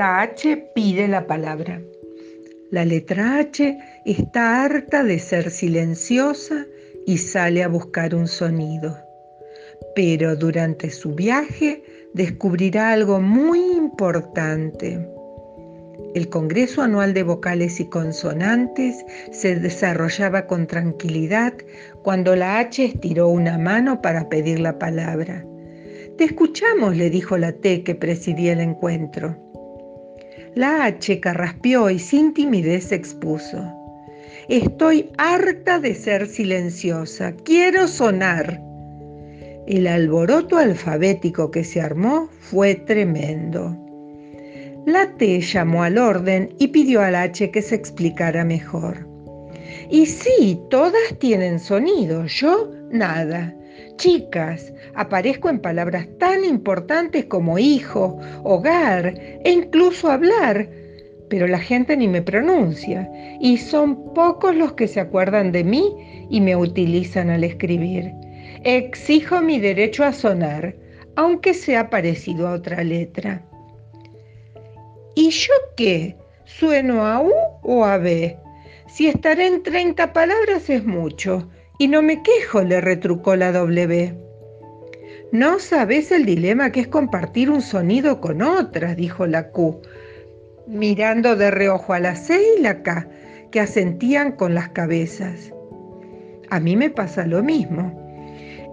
La H pide la palabra. La letra H está harta de ser silenciosa y sale a buscar un sonido. Pero durante su viaje descubrirá algo muy importante. El Congreso Anual de Vocales y Consonantes se desarrollaba con tranquilidad cuando la H estiró una mano para pedir la palabra. Te escuchamos, le dijo la T que presidía el encuentro. La H carraspeó y sin timidez expuso. Estoy harta de ser silenciosa, quiero sonar. El alboroto alfabético que se armó fue tremendo. La T llamó al orden y pidió al H que se explicara mejor. Y sí, todas tienen sonido, yo nada. Chicas, aparezco en palabras tan importantes como hijo, hogar e incluso hablar, pero la gente ni me pronuncia y son pocos los que se acuerdan de mí y me utilizan al escribir. Exijo mi derecho a sonar, aunque sea parecido a otra letra. ¿Y yo qué? ¿Sueno a U o a B? Si estaré en 30 palabras es mucho y no me quejo, le retrucó la W. No sabes el dilema que es compartir un sonido con otras, dijo la Q, mirando de reojo a la C y la K, que asentían con las cabezas. A mí me pasa lo mismo.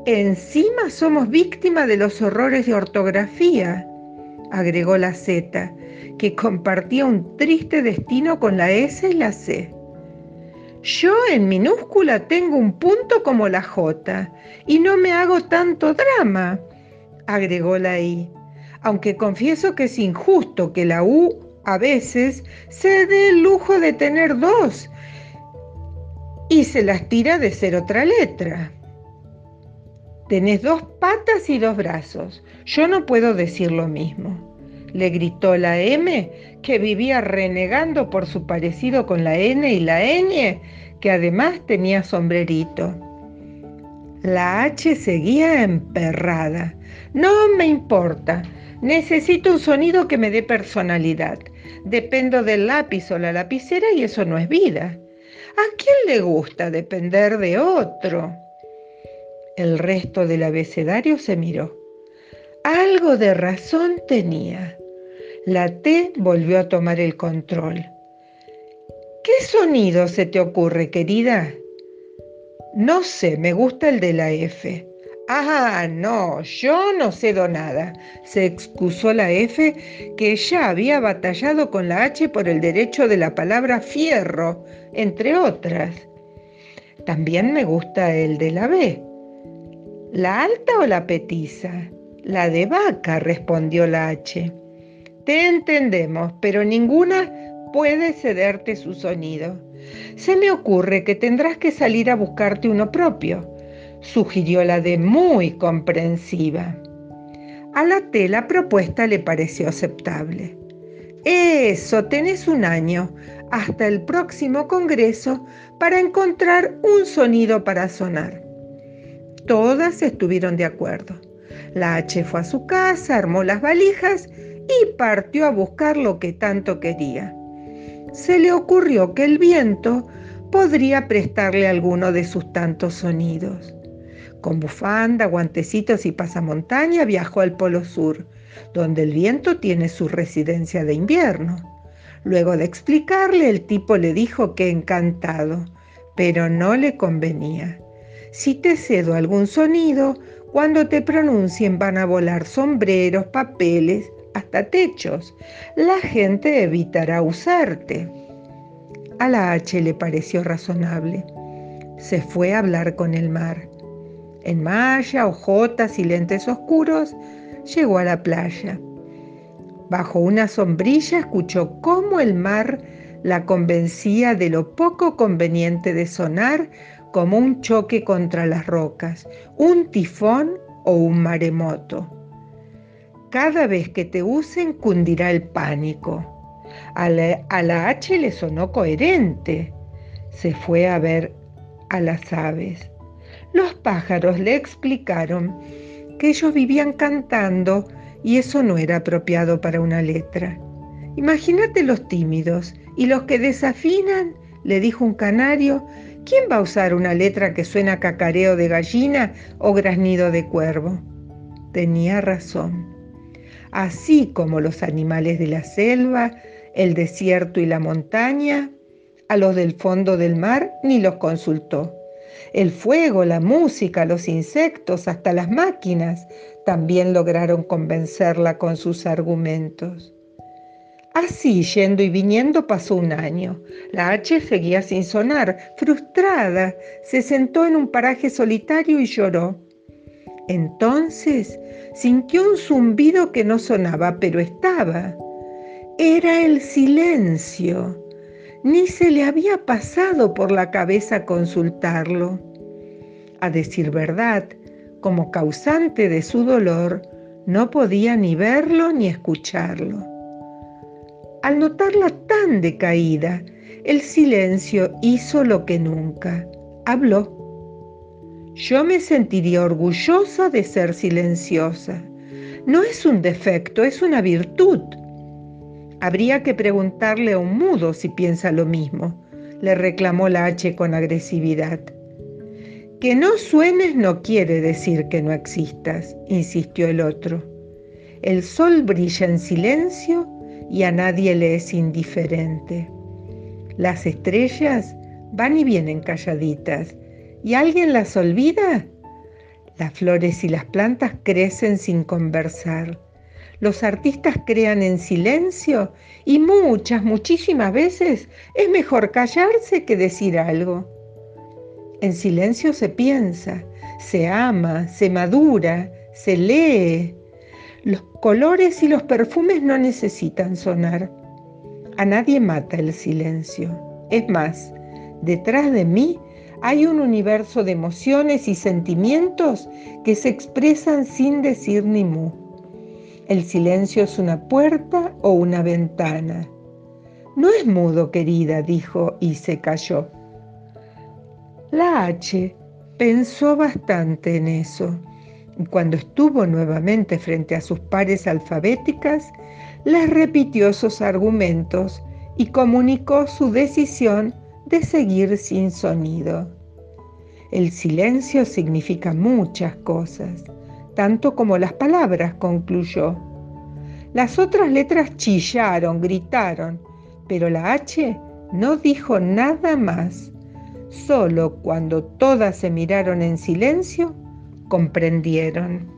Encima somos víctimas de los horrores de ortografía, agregó la Z, que compartía un triste destino con la S y la C. Yo en minúscula tengo un punto como la J y no me hago tanto drama, agregó la I, aunque confieso que es injusto que la U a veces se dé el lujo de tener dos y se las tira de ser otra letra. Tenés dos patas y dos brazos. Yo no puedo decir lo mismo le gritó la M, que vivía renegando por su parecido con la N y la Ñ, que además tenía sombrerito. La H seguía emperrada. No me importa. Necesito un sonido que me dé personalidad. Dependo del lápiz o la lapicera y eso no es vida. ¿A quién le gusta depender de otro? El resto del abecedario se miró. Algo de razón tenía. La T volvió a tomar el control. ¿Qué sonido se te ocurre, querida? No sé, me gusta el de la F. Ah, no, yo no cedo nada, se excusó la F, que ya había batallado con la H por el derecho de la palabra fierro, entre otras. También me gusta el de la B. ¿La alta o la petiza? La de vaca, respondió la H. Te entendemos, pero ninguna puede cederte su sonido. Se me ocurre que tendrás que salir a buscarte uno propio, sugirió la de muy comprensiva. A la T la propuesta le pareció aceptable. Eso, tenés un año, hasta el próximo Congreso, para encontrar un sonido para sonar. Todas estuvieron de acuerdo. La H fue a su casa, armó las valijas y partió a buscar lo que tanto quería. Se le ocurrió que el viento podría prestarle alguno de sus tantos sonidos. Con bufanda, guantecitos y pasamontaña viajó al Polo Sur, donde el viento tiene su residencia de invierno. Luego de explicarle, el tipo le dijo que encantado, pero no le convenía. Si te cedo algún sonido, cuando te pronuncien van a volar sombreros, papeles, hasta techos. La gente evitará usarte. A la H le pareció razonable. Se fue a hablar con el mar. En malla, ojotas y lentes oscuros, llegó a la playa. Bajo una sombrilla escuchó cómo el mar la convencía de lo poco conveniente de sonar como un choque contra las rocas, un tifón o un maremoto. Cada vez que te usen cundirá el pánico. A la, H le sonó coherente. Se fue a ver a las aves. Los pájaros le explicaron que ellos vivían cantando y eso no era apropiado para una letra. Imagínate los tímidos y los que desafinan, le dijo un canario, ¿quién va a usar una letra que suena cacareo de gallina o graznido de cuervo? Tenía razón. Así como los animales de la selva, el desierto y la montaña, a los del fondo del mar ni los consultó. El fuego, la música, los insectos, hasta las máquinas también lograron convencerla con sus argumentos. Así, yendo y viniendo, pasó un año. La H seguía sin sonar. Frustrada, se sentó en un paraje solitario y lloró. Entonces sintió un zumbido que no sonaba, pero estaba. Era el silencio. Ni se le había pasado por la cabeza consultarlo. A decir verdad, como causante de su dolor, no podía ni verlo ni escucharlo. Al notarla tan decaída, el silencio hizo lo que nunca, habló. Yo me sentiría orgullosa de ser silenciosa. No es un defecto, es una virtud. Habría que preguntarle a un mudo si piensa lo mismo, le reclamó la H con agresividad. Que no suenes no quiere decir que no existas, insistió el otro. El sol brilla en silencio y a nadie le es indiferente. Las estrellas van y vienen calladitas y alguien las olvida. Las flores y las plantas crecen sin conversar. Los artistas crean en silencio y muchas, muchísimas veces es mejor callarse que decir algo. En silencio se piensa, se ama, se madura, se lee, los colores y los perfumes no necesitan sonar. A nadie mata el silencio. Es más, detrás de mí hay un universo de emociones y sentimientos que se expresan sin decir ni mu. El silencio es una puerta o una ventana. No es mudo, querida, dijo y se calló. La H pensó bastante en eso cuando estuvo nuevamente frente a sus pares alfabéticas, les repitió sus argumentos y comunicó su decisión de seguir sin sonido. El silencio significa muchas cosas, tanto como las palabras, concluyó. Las otras letras chillaron, gritaron, pero la H no dijo nada más. Solo cuando todas se miraron en silencio, comprendieron.